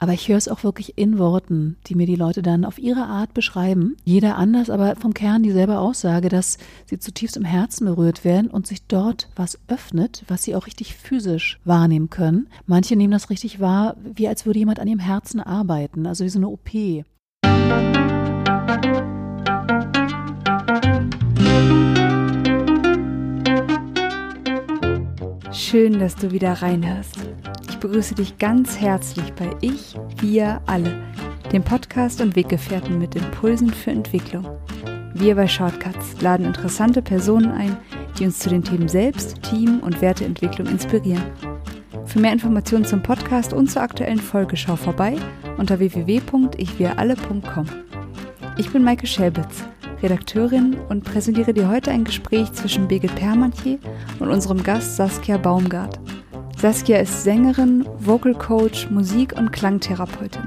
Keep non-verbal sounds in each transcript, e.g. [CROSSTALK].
aber ich höre es auch wirklich in Worten, die mir die Leute dann auf ihre Art beschreiben. Jeder anders, aber vom Kern dieselbe Aussage, dass sie zutiefst im Herzen berührt werden und sich dort was öffnet, was sie auch richtig physisch wahrnehmen können. Manche nehmen das richtig wahr, wie als würde jemand an ihrem Herzen arbeiten, also wie so eine OP. Schön, dass du wieder reinhörst begrüße dich ganz herzlich bei Ich, Wir, Alle, dem Podcast und Weggefährten mit Impulsen für Entwicklung. Wir bei Shortcuts laden interessante Personen ein, die uns zu den Themen Selbst, Team und Werteentwicklung inspirieren. Für mehr Informationen zum Podcast und zur aktuellen Folge schau vorbei unter www.ichwiralle.com. Ich bin Maike Schelbitz, Redakteurin und präsentiere dir heute ein Gespräch zwischen Birgit Permantier und unserem Gast Saskia Baumgart. Saskia ist Sängerin, Vocal Coach, Musik- und Klangtherapeutin.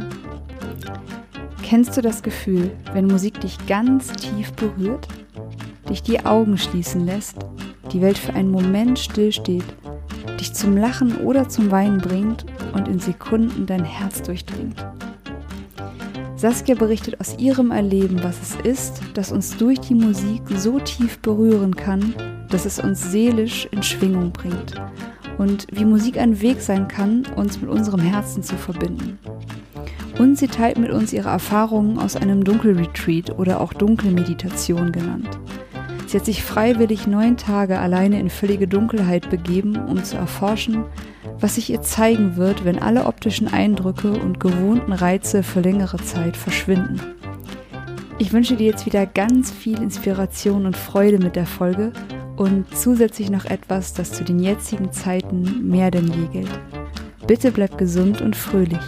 Kennst du das Gefühl, wenn Musik dich ganz tief berührt, dich die Augen schließen lässt, die Welt für einen Moment stillsteht, dich zum Lachen oder zum Weinen bringt und in Sekunden dein Herz durchdringt? Saskia berichtet aus ihrem Erleben, was es ist, das uns durch die Musik so tief berühren kann, dass es uns seelisch in Schwingung bringt und wie Musik ein Weg sein kann, uns mit unserem Herzen zu verbinden. Und sie teilt mit uns ihre Erfahrungen aus einem Dunkelretreat oder auch Dunkelmeditation genannt. Sie hat sich freiwillig neun Tage alleine in völlige Dunkelheit begeben, um zu erforschen, was sich ihr zeigen wird, wenn alle optischen Eindrücke und gewohnten Reize für längere Zeit verschwinden. Ich wünsche dir jetzt wieder ganz viel Inspiration und Freude mit der Folge und zusätzlich noch etwas, das zu den jetzigen Zeiten mehr denn je gilt. Bitte bleib gesund und fröhlich,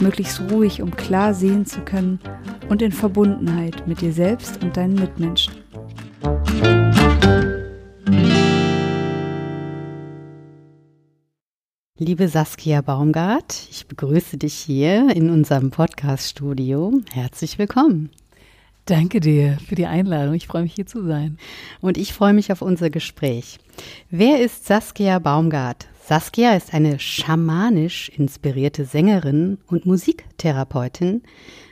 möglichst ruhig, um klar sehen zu können und in Verbundenheit mit dir selbst und deinen Mitmenschen. Liebe Saskia Baumgart, ich begrüße dich hier in unserem Podcast-Studio. Herzlich willkommen. Danke dir für die Einladung. Ich freue mich hier zu sein. Und ich freue mich auf unser Gespräch. Wer ist Saskia Baumgart? Saskia ist eine schamanisch inspirierte Sängerin und Musiktherapeutin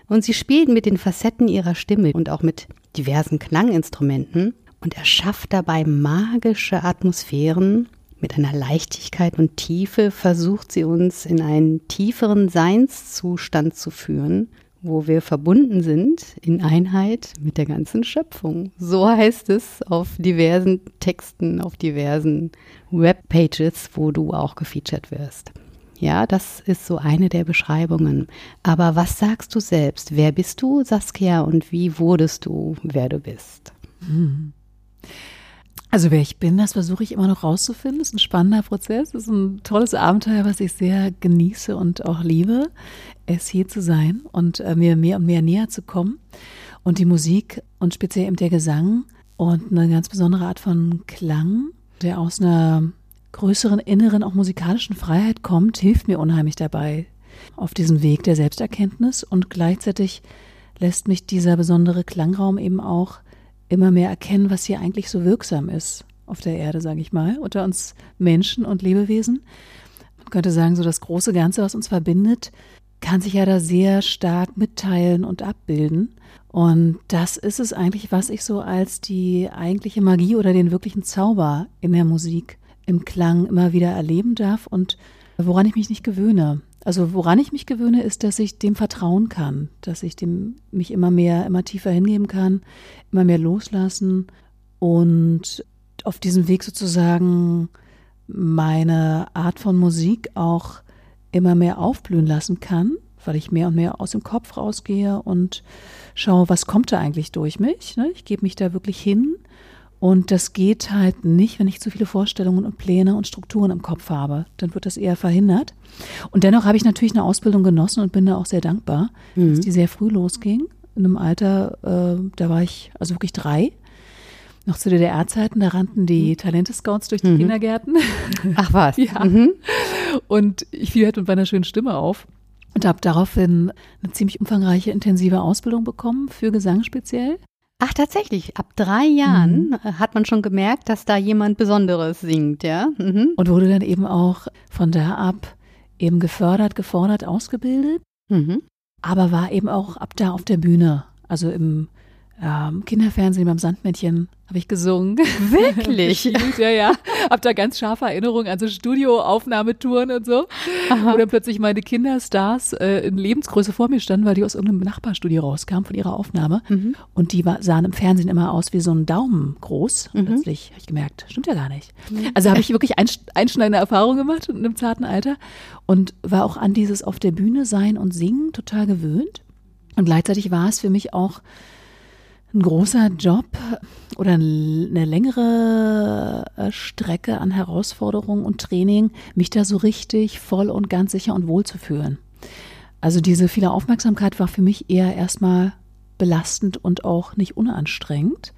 und sie spielt mit den Facetten ihrer Stimme und auch mit diversen Klanginstrumenten und erschafft dabei magische Atmosphären. Mit einer Leichtigkeit und Tiefe versucht sie uns in einen tieferen Seinszustand zu führen wo wir verbunden sind in Einheit mit der ganzen Schöpfung. So heißt es auf diversen Texten, auf diversen Webpages, wo du auch gefeatured wirst. Ja, das ist so eine der Beschreibungen. Aber was sagst du selbst? Wer bist du, Saskia, und wie wurdest du, wer du bist? Hm. Also wer ich bin, das versuche ich immer noch rauszufinden. Das ist ein spannender Prozess. Das ist ein tolles Abenteuer, was ich sehr genieße und auch liebe, es hier zu sein und äh, mir mehr und mehr näher zu kommen. Und die Musik und speziell eben der Gesang und eine ganz besondere Art von Klang, der aus einer größeren inneren, auch musikalischen Freiheit kommt, hilft mir unheimlich dabei auf diesem Weg der Selbsterkenntnis und gleichzeitig lässt mich dieser besondere Klangraum eben auch immer mehr erkennen, was hier eigentlich so wirksam ist auf der Erde, sage ich mal, unter uns Menschen und Lebewesen. Man könnte sagen, so das große Ganze, was uns verbindet, kann sich ja da sehr stark mitteilen und abbilden. Und das ist es eigentlich, was ich so als die eigentliche Magie oder den wirklichen Zauber in der Musik, im Klang immer wieder erleben darf und woran ich mich nicht gewöhne. Also woran ich mich gewöhne, ist, dass ich dem vertrauen kann, dass ich dem mich immer mehr, immer tiefer hingeben kann, immer mehr loslassen und auf diesem Weg sozusagen meine Art von Musik auch immer mehr aufblühen lassen kann, weil ich mehr und mehr aus dem Kopf rausgehe und schaue, was kommt da eigentlich durch mich. Ne? Ich gebe mich da wirklich hin und das geht halt nicht, wenn ich zu viele Vorstellungen und Pläne und Strukturen im Kopf habe. Dann wird das eher verhindert. Und dennoch habe ich natürlich eine Ausbildung genossen und bin da auch sehr dankbar, mhm. dass die sehr früh losging. In einem Alter, äh, da war ich also wirklich drei. Noch zu DDR-Zeiten, da rannten die mhm. Talente-Scouts durch die mhm. Kindergärten. [LAUGHS] Ach was. [LAUGHS] ja. Mhm. Und ich fiel halt mit meiner schönen Stimme auf und habe daraufhin eine ziemlich umfangreiche, intensive Ausbildung bekommen für Gesang speziell. Ach, tatsächlich. Ab drei Jahren mhm. hat man schon gemerkt, dass da jemand Besonderes singt, ja. Mhm. Und wurde dann eben auch von da ab eben gefördert, gefordert, ausgebildet. mhm. aber war eben auch ab da auf der Bühne, also im ähm, Kinderfernsehen beim Sandmännchen habe ich gesungen. Wirklich? [LAUGHS] ja, ja. Hab da ganz scharfe Erinnerungen an so Studioaufnahmetouren und so. Aha. Wo dann plötzlich meine Kinderstars äh, in Lebensgröße vor mir standen, weil die aus irgendeinem Nachbarstudio rauskamen von ihrer Aufnahme. Mhm. Und die war, sahen im Fernsehen immer aus wie so ein Daumen groß. Mhm. Plötzlich habe ich gemerkt, stimmt ja gar nicht. Mhm. Also habe ich wirklich einschneidende Erfahrungen gemacht in einem zarten Alter und war auch an dieses auf der Bühne sein und singen total gewöhnt. Und gleichzeitig war es für mich auch ein großer Job oder eine längere äh, Strecke an Herausforderungen und Training, mich da so richtig voll und ganz sicher und wohl zu fühlen. Also diese viele Aufmerksamkeit war für mich eher erstmal belastend und auch nicht unanstrengend.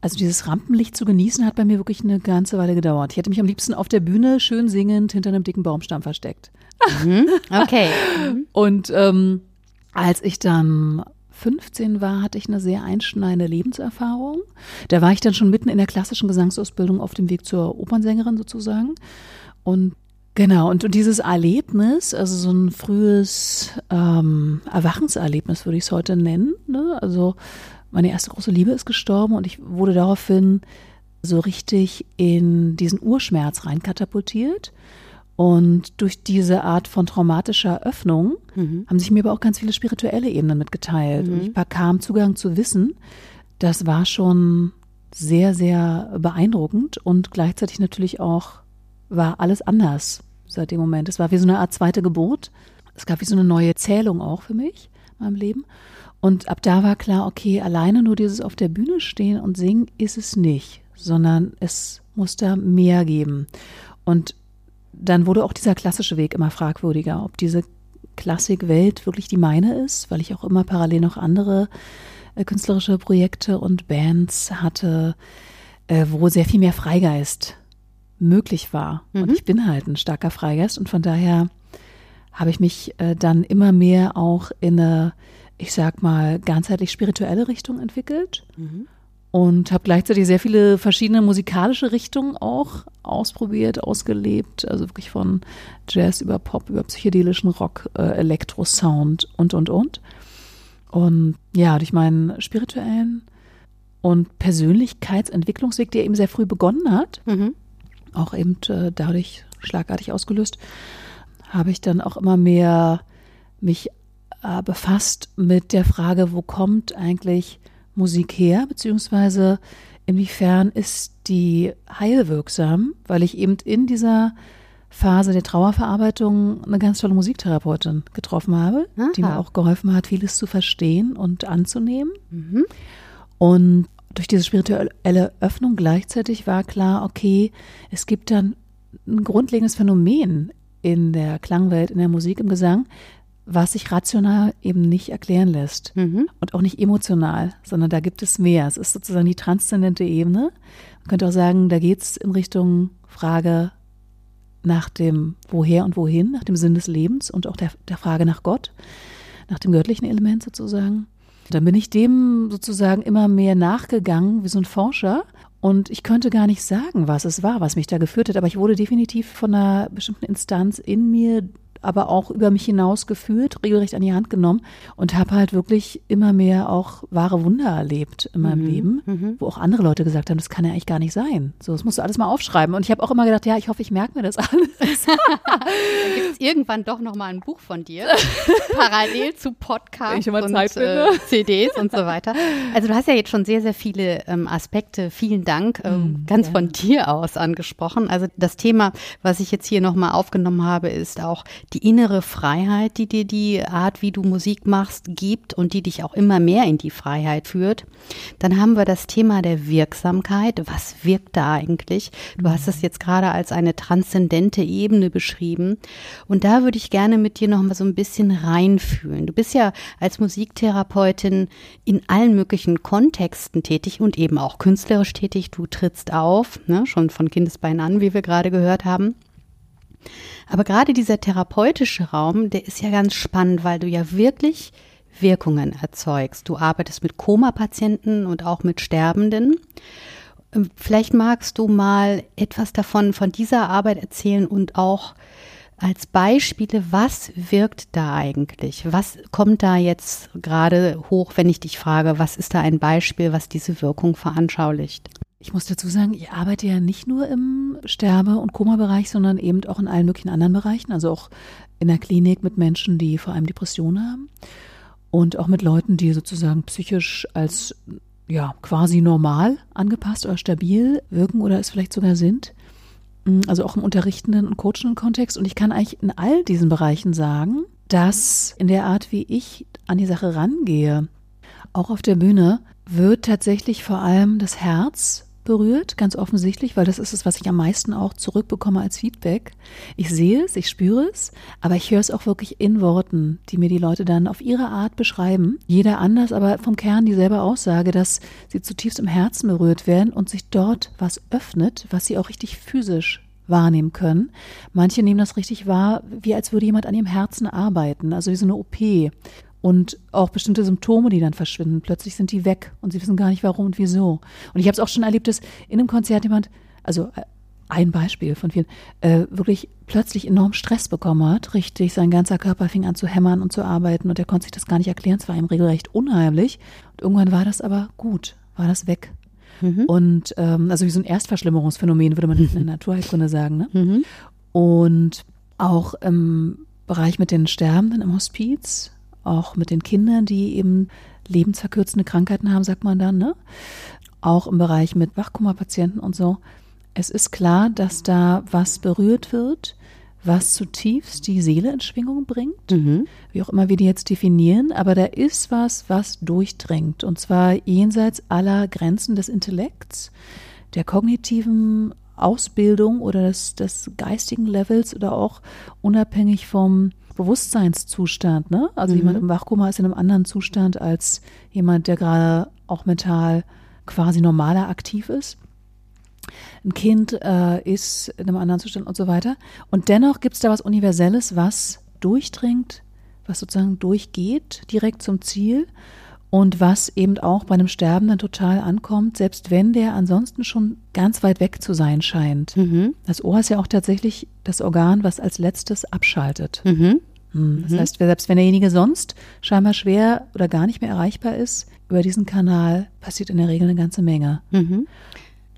Also dieses Rampenlicht zu genießen hat bei mir wirklich eine ganze Weile gedauert. Ich hätte mich am liebsten auf der Bühne schön singend hinter einem dicken Baumstamm versteckt. Mhm. Okay. [LAUGHS] und ähm, als ich dann 15 war, hatte ich eine sehr einschneidende Lebenserfahrung. Da war ich dann schon mitten in der klassischen Gesangsausbildung auf dem Weg zur Opernsängerin sozusagen. Und Genau, und, und dieses Erlebnis, also so ein frühes ähm, Erwachenserlebnis würde ich es heute nennen. Ne? Also meine erste große Liebe ist gestorben und ich wurde daraufhin so richtig in diesen Urschmerz reinkatapultiert. Und durch diese Art von traumatischer Öffnung mhm. haben sich mir aber auch ganz viele spirituelle Ebenen mitgeteilt. Mhm. Und ich bekam Zugang zu Wissen. Das war schon sehr, sehr beeindruckend und gleichzeitig natürlich auch war alles anders seit dem Moment. Es war wie so eine Art zweite Geburt. Es gab wie so eine neue Zählung auch für mich in meinem Leben. Und ab da war klar, okay, alleine nur dieses auf der Bühne stehen und singen ist es nicht, sondern es muss da mehr geben. Und dann wurde auch dieser klassische Weg immer fragwürdiger, ob diese Klassikwelt wirklich die meine ist, weil ich auch immer parallel noch andere äh, künstlerische Projekte und Bands hatte, äh, wo sehr viel mehr Freigeist möglich war. Mhm. Und ich bin halt ein starker Freigeist und von daher habe ich mich äh, dann immer mehr auch in eine, ich sag mal, ganzheitlich spirituelle Richtung entwickelt. Mhm und habe gleichzeitig sehr viele verschiedene musikalische Richtungen auch ausprobiert, ausgelebt, also wirklich von Jazz über Pop, über psychedelischen Rock, äh, Elektrosound und und und. Und ja, durch meinen spirituellen und Persönlichkeitsentwicklungsweg, der eben sehr früh begonnen hat, mhm. auch eben äh, dadurch schlagartig ausgelöst, habe ich dann auch immer mehr mich äh, befasst mit der Frage, wo kommt eigentlich Musik her, beziehungsweise inwiefern ist die heilwirksam, weil ich eben in dieser Phase der Trauerverarbeitung eine ganz tolle Musiktherapeutin getroffen habe, Aha. die mir auch geholfen hat, vieles zu verstehen und anzunehmen. Mhm. Und durch diese spirituelle Öffnung gleichzeitig war klar, okay, es gibt dann ein grundlegendes Phänomen in der Klangwelt, in der Musik, im Gesang, was sich rational eben nicht erklären lässt mhm. und auch nicht emotional, sondern da gibt es mehr. Es ist sozusagen die transzendente Ebene. Man könnte auch sagen, da geht es in Richtung Frage nach dem Woher und Wohin, nach dem Sinn des Lebens und auch der, der Frage nach Gott, nach dem göttlichen Element sozusagen. Dann bin ich dem sozusagen immer mehr nachgegangen, wie so ein Forscher. Und ich könnte gar nicht sagen, was es war, was mich da geführt hat, aber ich wurde definitiv von einer bestimmten Instanz in mir aber auch über mich hinaus geführt, regelrecht an die Hand genommen und habe halt wirklich immer mehr auch wahre Wunder erlebt in meinem mhm, Leben, mhm. wo auch andere Leute gesagt haben, das kann ja eigentlich gar nicht sein. So, das musst du alles mal aufschreiben. Und ich habe auch immer gedacht, ja, ich hoffe, ich merke mir das alles. [LAUGHS] Gibt es irgendwann doch noch mal ein Buch von dir, [LAUGHS] parallel zu Podcasts und äh, CDs und so weiter. [LAUGHS] Also du hast ja jetzt schon sehr, sehr viele ähm, Aspekte, vielen Dank, ähm, mhm, ganz ja. von dir aus angesprochen. Also das Thema, was ich jetzt hier noch mal aufgenommen habe, ist auch die innere Freiheit, die dir die Art, wie du Musik machst, gibt und die dich auch immer mehr in die Freiheit führt. Dann haben wir das Thema der Wirksamkeit. Was wirkt da eigentlich? Du hast es jetzt gerade als eine transzendente Ebene beschrieben. Und da würde ich gerne mit dir noch mal so ein bisschen reinfühlen. Du bist ja als Musiktherapeutin in allen möglichen Kontexten tätig und eben auch künstlerisch tätig. Du trittst auf, ne, schon von Kindesbeinen an, wie wir gerade gehört haben. Aber gerade dieser therapeutische Raum, der ist ja ganz spannend, weil du ja wirklich Wirkungen erzeugst. Du arbeitest mit Koma-Patienten und auch mit Sterbenden. Ähm, vielleicht magst du mal etwas davon, von dieser Arbeit erzählen und auch als Beispiele, was wirkt da eigentlich? Was kommt da jetzt gerade hoch, wenn ich dich frage, was ist da ein Beispiel, was diese Wirkung veranschaulicht? Ich muss dazu sagen, ich arbeite ja nicht nur im Sterbe- und Koma-Bereich, sondern eben auch in allen möglichen anderen Bereichen, also auch in der Klinik mit Menschen, die vor allem Depressionen haben und auch mit Leuten, die sozusagen psychisch als ja quasi normal angepasst oder stabil wirken oder es vielleicht sogar sind. Mm, also auch im unterrichtenden und coachenden Kontext. Und ich kann eigentlich in all diesen Bereichen sagen, dass in der Art, wie ich an die Sache rangehe, auch auf der Bühne, wird tatsächlich vor allem das Herz berührt, ganz offensichtlich, weil das ist es, was ich am meisten auch zurückbekomme als Feedback. Ich sehe es, ich spüre es, aber ich höre es auch wirklich in Worten, die mir die Leute dann auf ihre Art beschreiben. Jeder anders, aber vom Kern dieselbe Aussage, dass sie zutiefst im Herzen berührt werden und sich dort was öffnet, was sie auch richtig physisch wahrnehmen können. Manche nehmen das richtig wahr, wie als würde jemand an ihrem Herzen arbeiten, also wie so eine OP und auch bestimmte Symptome, die dann verschwinden. Plötzlich sind die weg und sie wissen gar nicht warum und wieso. Und ich habe es auch schon erlebt, dass in einem Konzert jemand, also äh, ein Beispiel von vielen, äh, wirklich plötzlich enorm Stress bekommen hat, richtig, sein ganzer Körper fing an zu hämmern und zu arbeiten und er konnte sich das gar nicht erklären, es war ihm regelrecht unheimlich. Und irgendwann war das aber gut, war das weg. Mhm. Und ähm, also wie so ein Erstverschlimmerungsphänomen, würde man in der [LAUGHS] Naturheilkunde sagen. Ne? Mhm. Und auch im Bereich mit den Sterbenden im Hospiz, auch mit den Kindern, die eben lebensverkürzende Krankheiten haben, sagt man dann, ne? Auch im Bereich mit Wachkummerpatienten und so. Es ist klar, dass da was berührt wird, was zutiefst die Seele in Schwingung bringt, mhm. wie auch immer wir die jetzt definieren, aber da ist was, was durchdringt und zwar jenseits aller Grenzen des Intellekts, der kognitiven Ausbildung oder des, des geistigen Levels oder auch unabhängig vom Bewusstseinszustand. Ne? Also mhm. jemand im Wachkoma ist in einem anderen Zustand als jemand, der gerade auch mental quasi normaler aktiv ist. Ein Kind äh, ist in einem anderen Zustand und so weiter. Und dennoch gibt es da was Universelles, was durchdringt, was sozusagen durchgeht direkt zum Ziel und was eben auch bei einem Sterbenden total ankommt, selbst wenn der ansonsten schon ganz weit weg zu sein scheint. Mhm. Das Ohr ist ja auch tatsächlich das Organ, was als letztes abschaltet. Mhm. Das mhm. heißt, selbst wenn derjenige sonst scheinbar schwer oder gar nicht mehr erreichbar ist, über diesen Kanal passiert in der Regel eine ganze Menge. Mhm.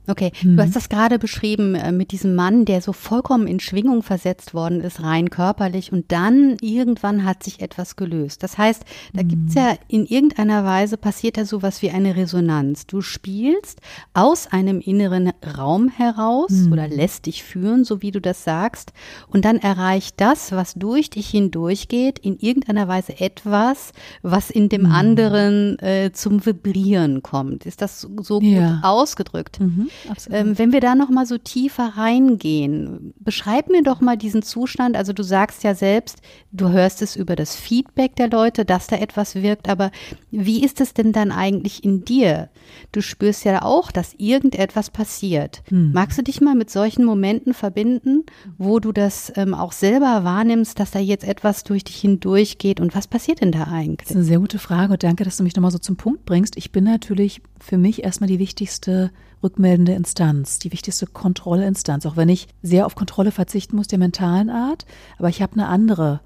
Okay, mhm. du hast das gerade beschrieben äh, mit diesem Mann, der so vollkommen in Schwingung versetzt worden ist, rein körperlich, und dann irgendwann hat sich etwas gelöst. Das heißt, da mhm. gibt's ja in irgendeiner Weise passiert da sowas wie eine Resonanz. Du spielst aus einem inneren Raum heraus mhm. oder lässt dich führen, so wie du das sagst, und dann erreicht das, was durch dich hindurchgeht, in irgendeiner Weise etwas, was in dem mhm. anderen äh, zum Vibrieren kommt. Ist das so gut ja. ausgedrückt? Mhm. Ähm, wenn wir da noch mal so tiefer reingehen, beschreib mir doch mal diesen Zustand. Also du sagst ja selbst, du hörst es über das Feedback der Leute, dass da etwas wirkt, aber wie ist es denn dann eigentlich in dir? Du spürst ja auch, dass irgendetwas passiert. Hm. Magst du dich mal mit solchen Momenten verbinden, wo du das ähm, auch selber wahrnimmst, dass da jetzt etwas durch dich hindurchgeht und was passiert denn da eigentlich? Das ist eine sehr gute Frage und danke, dass du mich nochmal so zum Punkt bringst. Ich bin natürlich für mich erstmal die wichtigste rückmeldende Instanz, die wichtigste Kontrollinstanz, auch wenn ich sehr auf Kontrolle verzichten muss der mentalen Art, aber ich habe eine andere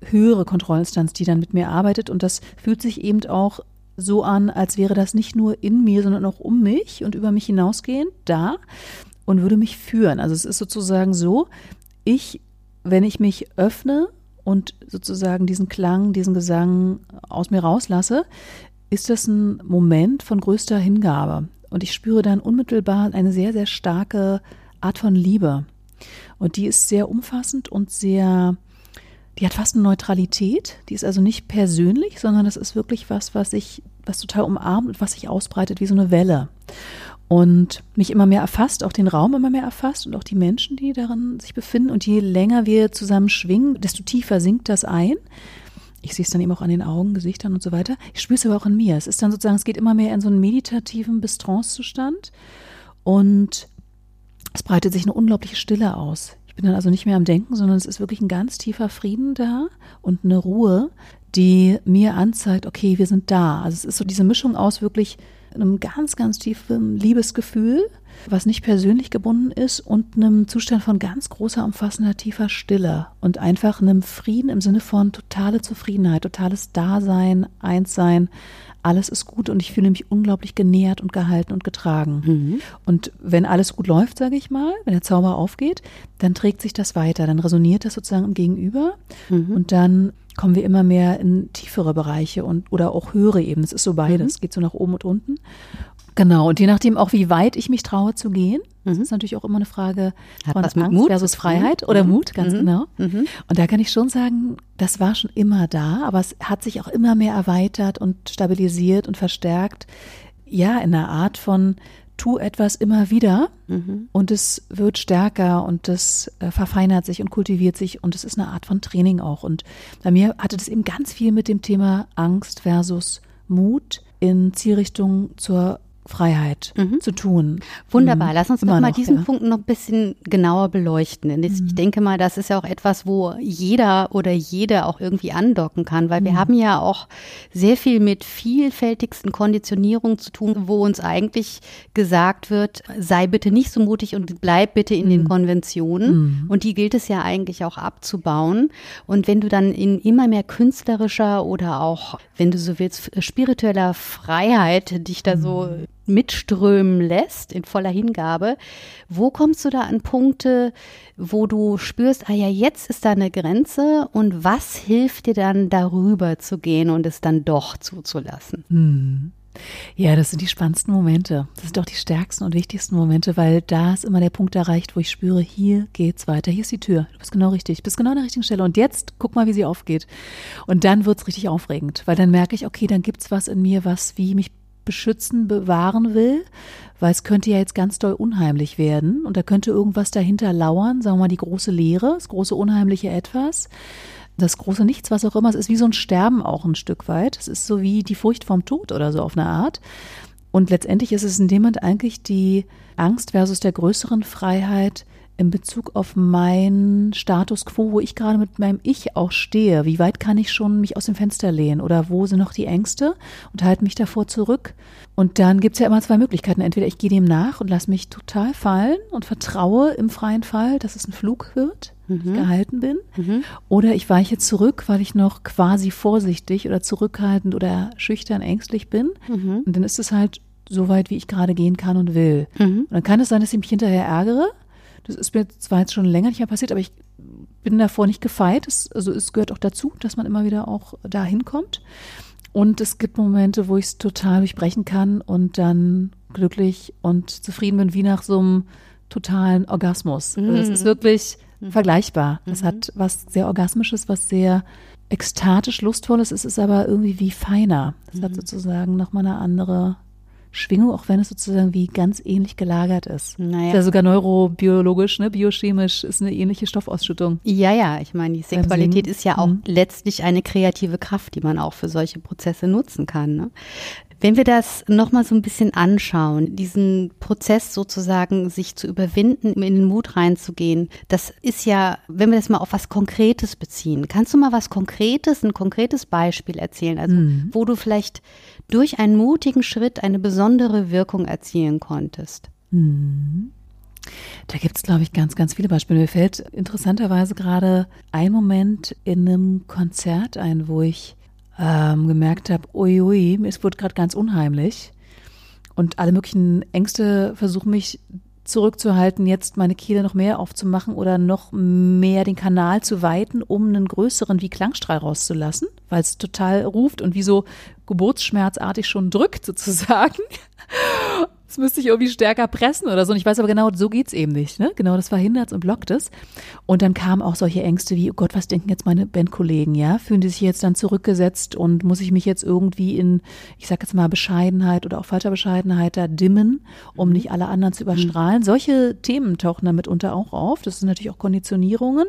höhere Kontrollinstanz, die dann mit mir arbeitet und das fühlt sich eben auch so an, als wäre das nicht nur in mir, sondern auch um mich und über mich hinausgehend da und würde mich führen. Also es ist sozusagen so, ich, wenn ich mich öffne und sozusagen diesen Klang, diesen Gesang aus mir rauslasse, ist das ein Moment von größter Hingabe. Und ich spüre dann unmittelbar eine sehr, sehr starke Art von Liebe. Und die ist sehr umfassend und sehr, die hat fast eine Neutralität. Die ist also nicht persönlich, sondern das ist wirklich was, was ich, was total umarmt und was sich ausbreitet wie so eine Welle. Und mich immer mehr erfasst, auch den Raum immer mehr erfasst und auch die Menschen, die darin sich befinden. Und je länger wir zusammen schwingen, desto tiefer sinkt das ein. Ich sehe es dann eben auch an den Augen, Gesichtern und so weiter. Ich spüre es aber auch in mir. Es ist dann sozusagen, es geht immer mehr in so einen meditativen bis Trance-Zustand und es breitet sich eine unglaubliche Stille aus. Ich bin dann also nicht mehr am Denken, sondern es ist wirklich ein ganz tiefer Frieden da und eine Ruhe, die mir anzeigt, okay, wir sind da. Also es ist so diese Mischung aus wirklich einem ganz, ganz tiefen Liebesgefühl was nicht persönlich gebunden ist und einem Zustand von ganz großer, umfassender, tiefer Stille und einfach einem Frieden im Sinne von totale Zufriedenheit, totales Dasein, Einssein. Alles ist gut und ich fühle mich unglaublich genährt und gehalten und getragen. Mhm. Und wenn alles gut läuft, sage ich mal, wenn der Zauber aufgeht, dann trägt sich das weiter, dann resoniert das sozusagen im Gegenüber mhm. und dann kommen wir immer mehr in tiefere Bereiche und oder auch höhere Ebenen. Es ist so beides, mhm. geht so nach oben und unten. Genau, und je nachdem auch, wie weit ich mich traue zu gehen, mhm. das ist natürlich auch immer eine Frage Hat von Angst Mut? versus Freiheit mhm. oder Mut, ganz mhm. genau. Mhm. Und da kann ich schon sagen, das war schon immer da, aber es hat sich auch immer mehr erweitert und stabilisiert und verstärkt. Ja, in einer Art von tu etwas immer wieder Mhm. und es wird stärker und es äh, verfeinert sich und kultiviert sich und es ist eine Art von Training auch. Und bei mir hatte das eben ganz viel mit dem Thema Angst versus Mut in Zielrichtung zur Freiheit Mhm. zu tun. Wunderbar. Mhm. Lass uns doch mal diesen ja. Punkt noch ein bisschen genauer beleuchten. Das, Mhm. ich denke mal, das ist ja auch etwas, wo jeder oder jede auch irgendwie andocken kann, weil wir Mhm. haben ja auch sehr viel mit vielfältigsten Konditionierungen zu tun, wo uns eigentlich gesagt wird, sei bitte nicht so mutig und bleib bitte in den Mhm. Konventionen. Mhm. Und die gilt es ja eigentlich auch abzubauen. Und wenn du dann in immer mehr künstlerischer oder auch, wenn du so willst, spiritueller Freiheit dich da so mitströmen lässt in voller Hingabe, wo kommst du da an Punkte, wo du spürst, ah ja, jetzt ist da eine Grenze und was hilft dir dann darüber zu gehen und es dann doch zuzulassen? Hm. Ja, das sind die spannendsten Momente. Das sind auch die stärksten und wichtigsten Momente, weil da ist immer der Punkt erreicht, wo ich spüre, hier geht's weiter, hier ist die Tür. Du bist genau richtig, du bist genau an der richtigen Stelle. Und jetzt guck mal, wie sie aufgeht. Und dann wird's richtig aufregend, weil dann merke ich, okay, dann gibt's was in mir, was wie mich beschützen, bewahren will, weil es könnte ja jetzt ganz doll unheimlich werden und da könnte irgendwas dahinter lauern, sagen wir mal die große Leere, das große unheimliche Etwas das große Nichts, was auch immer. Es ist wie so ein Sterben auch ein Stück weit. Es ist so wie die Furcht vom Tod oder so auf eine Art. Und letztendlich ist es in dem Moment eigentlich die Angst versus der größeren Freiheit in Bezug auf meinen Status quo, wo ich gerade mit meinem Ich auch stehe. Wie weit kann ich schon mich aus dem Fenster lehnen? Oder wo sind noch die Ängste und halte mich davor zurück? Und dann gibt's ja immer zwei Möglichkeiten. Entweder ich gehe dem nach und lasse mich total fallen und vertraue im freien Fall, dass es ein Flug wird, ich gehalten bin. Mhm. Oder ich weiche zurück, weil ich noch quasi vorsichtig oder zurückhaltend oder schüchtern, ängstlich bin. Mhm. Und dann ist es halt so weit, wie ich gerade gehen kann und will. Mhm. Und dann kann es sein, dass ich mich hinterher ärgere. Das ist mir zwar jetzt schon länger nicht mehr passiert, aber ich bin davor nicht gefeit. Es, also es gehört auch dazu, dass man immer wieder auch da hinkommt. Und es gibt Momente, wo ich es total durchbrechen kann und dann glücklich und zufrieden bin, wie nach so einem totalen Orgasmus. Also es ist wirklich vergleichbar. Es hat was sehr Orgasmisches, was sehr ekstatisch Lustvolles. Es ist aber irgendwie wie feiner. Es hat sozusagen nochmal eine andere Schwingung, auch wenn es sozusagen wie ganz ähnlich gelagert ist. Naja. Ist ja sogar neurobiologisch, ne, biochemisch ist eine ähnliche Stoffausschüttung. Ja, ja, ich meine, die Sexualität ist ja auch Mhm. letztlich eine kreative Kraft, die man auch für solche Prozesse nutzen kann. Ne? Wenn wir das nochmal so ein bisschen anschauen, diesen Prozess sozusagen sich zu überwinden, in den Mut reinzugehen, das ist ja, wenn wir das mal auf was Konkretes beziehen, kannst du mal was Konkretes, ein konkretes Beispiel erzählen, also Mhm. wo du vielleicht durch einen mutigen Schritt eine besondere Wirkung erzielen konntest? Mhm. Da gibt es, glaube ich, ganz, ganz viele Beispiele. Mir fällt interessanterweise gerade ein Moment in einem Konzert ein, wo ich ähm, gemerkt habe, uiui, es wird gerade ganz unheimlich. Und alle möglichen Ängste versuchen mich zurückzuhalten, jetzt meine Kehle noch mehr aufzumachen oder noch mehr den Kanal zu weiten, um einen größeren wie Klangstrahl rauszulassen, weil es total ruft und wie so geburtsschmerzartig schon drückt [LAUGHS] sozusagen. Das müsste ich irgendwie stärker pressen oder so. Und ich weiß aber genau, so geht's eben nicht. Ne? Genau, das verhindert und blockt es. Und dann kamen auch solche Ängste wie, oh Gott, was denken jetzt meine Bandkollegen, ja? Fühlen die sich jetzt dann zurückgesetzt und muss ich mich jetzt irgendwie in, ich sag jetzt mal, Bescheidenheit oder auch falscher Bescheidenheit da dimmen, um nicht alle anderen zu überstrahlen? Solche Themen tauchen da mitunter auch auf. Das sind natürlich auch Konditionierungen.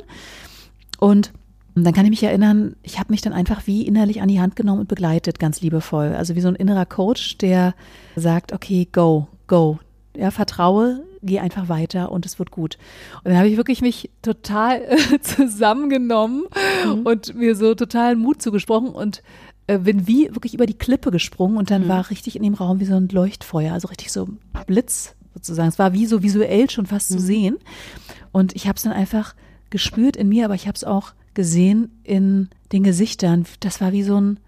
Und dann kann ich mich erinnern, ich habe mich dann einfach wie innerlich an die Hand genommen und begleitet, ganz liebevoll. Also wie so ein innerer Coach, der sagt, okay, go, go. Ja, vertraue, geh einfach weiter und es wird gut. Und dann habe ich wirklich mich total äh, [LAUGHS] zusammengenommen und mir so total Mut zugesprochen und äh, bin wie wirklich über die Klippe gesprungen und dann war richtig in dem Raum wie so ein Leuchtfeuer, also richtig so Blitz, sozusagen. Es war wie so visuell schon fast mhm. zu sehen. Und ich habe es dann einfach gespürt in mir, aber ich habe es auch gesehen in den Gesichtern. Das war wie so ein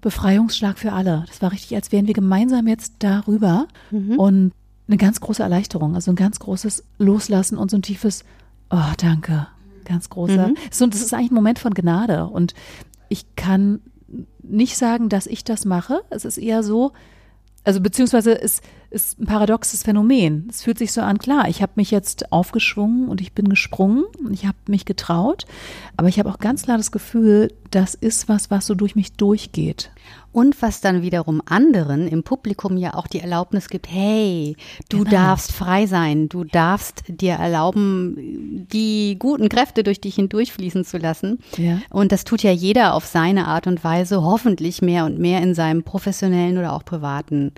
Befreiungsschlag für alle. Das war richtig, als wären wir gemeinsam jetzt darüber mhm. und eine ganz große Erleichterung, also ein ganz großes Loslassen und so ein tiefes, oh, danke, ganz großer. Mhm. So, das ist eigentlich ein Moment von Gnade und ich kann nicht sagen, dass ich das mache. Es ist eher so, also beziehungsweise es ist ein paradoxes Phänomen. Es fühlt sich so an, klar, ich habe mich jetzt aufgeschwungen und ich bin gesprungen und ich habe mich getraut, aber ich habe auch ganz klar das Gefühl, das ist was, was so durch mich durchgeht und was dann wiederum anderen im Publikum ja auch die Erlaubnis gibt, hey, du genau. darfst frei sein, du darfst dir erlauben, die guten Kräfte durch dich hindurchfließen zu lassen. Ja. Und das tut ja jeder auf seine Art und Weise, hoffentlich mehr und mehr in seinem professionellen oder auch privaten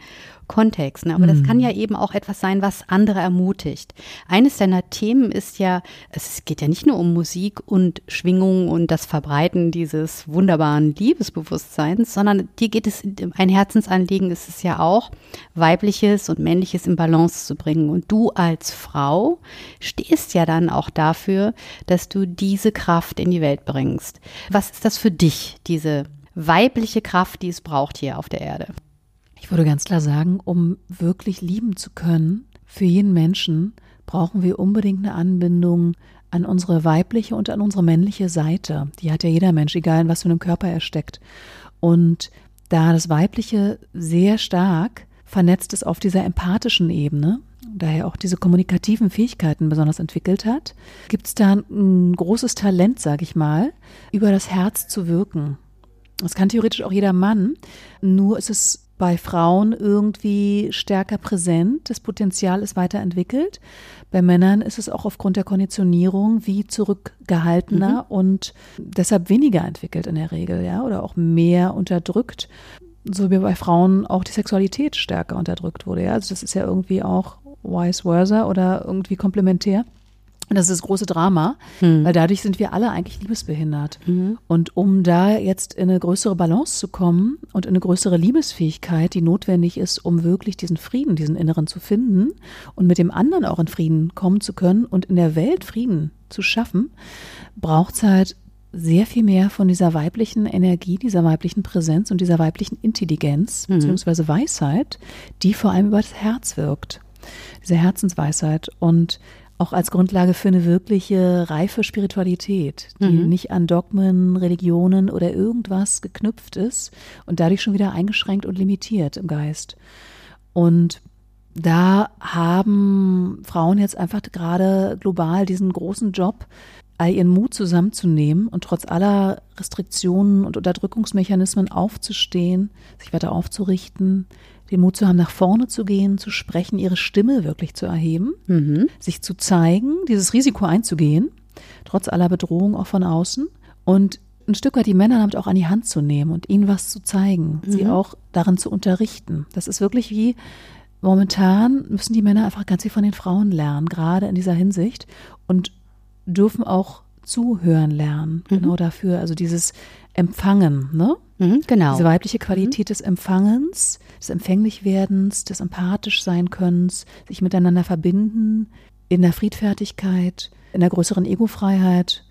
Kontext. Ne? Aber mhm. das kann ja eben auch etwas sein, was andere ermutigt. Eines deiner Themen ist ja, es geht ja nicht nur um Musik und Schwingung und das Verbreiten dieses wunderbaren Liebesbewusstseins, sondern dir geht es, ein Herzensanliegen ist es ja auch, weibliches und männliches in Balance zu bringen. Und du als Frau stehst ja dann auch dafür, dass du diese Kraft in die Welt bringst. Was ist das für dich, diese weibliche Kraft, die es braucht hier auf der Erde? Ich würde ganz klar sagen, um wirklich lieben zu können, für jeden Menschen brauchen wir unbedingt eine Anbindung an unsere weibliche und an unsere männliche Seite. Die hat ja jeder Mensch, egal in was für einem Körper er steckt. Und da das Weibliche sehr stark vernetzt ist auf dieser empathischen Ebene, daher auch diese kommunikativen Fähigkeiten besonders entwickelt hat, gibt es da ein großes Talent, sage ich mal, über das Herz zu wirken. Das kann theoretisch auch jeder Mann, nur ist es bei Frauen irgendwie stärker präsent, das Potenzial ist weiterentwickelt. Bei Männern ist es auch aufgrund der Konditionierung wie zurückgehaltener mhm. und deshalb weniger entwickelt in der Regel, ja, oder auch mehr unterdrückt. So wie bei Frauen auch die Sexualität stärker unterdrückt wurde, ja. Also das ist ja irgendwie auch vice versa oder irgendwie komplementär. Und das ist das große Drama, mhm. weil dadurch sind wir alle eigentlich liebesbehindert. Mhm. Und um da jetzt in eine größere Balance zu kommen und in eine größere Liebesfähigkeit, die notwendig ist, um wirklich diesen Frieden, diesen inneren zu finden und mit dem anderen auch in Frieden kommen zu können und in der Welt Frieden zu schaffen, braucht es halt sehr viel mehr von dieser weiblichen Energie, dieser weiblichen Präsenz und dieser weiblichen Intelligenz mhm. bzw. Weisheit, die vor allem über das Herz wirkt. Diese Herzensweisheit. Und auch als Grundlage für eine wirkliche reife Spiritualität, die mhm. nicht an Dogmen, Religionen oder irgendwas geknüpft ist und dadurch schon wieder eingeschränkt und limitiert im Geist. Und da haben Frauen jetzt einfach gerade global diesen großen Job, all ihren Mut zusammenzunehmen und trotz aller Restriktionen und Unterdrückungsmechanismen aufzustehen, sich weiter aufzurichten, den Mut zu haben, nach vorne zu gehen, zu sprechen, ihre Stimme wirklich zu erheben, mhm. sich zu zeigen, dieses Risiko einzugehen, trotz aller Bedrohung auch von außen und ein Stück weit die Männer damit auch an die Hand zu nehmen und ihnen was zu zeigen, mhm. sie auch darin zu unterrichten. Das ist wirklich wie momentan müssen die Männer einfach ganz viel von den Frauen lernen, gerade in dieser Hinsicht und dürfen auch zuhören lernen, mhm. genau dafür. Also dieses Empfangen, ne? Mhm, genau. Diese weibliche Qualität mhm. des Empfangens, des Empfänglichwerdens, des empathisch sein Könnens, sich miteinander verbinden, in der Friedfertigkeit, in der größeren Egofreiheit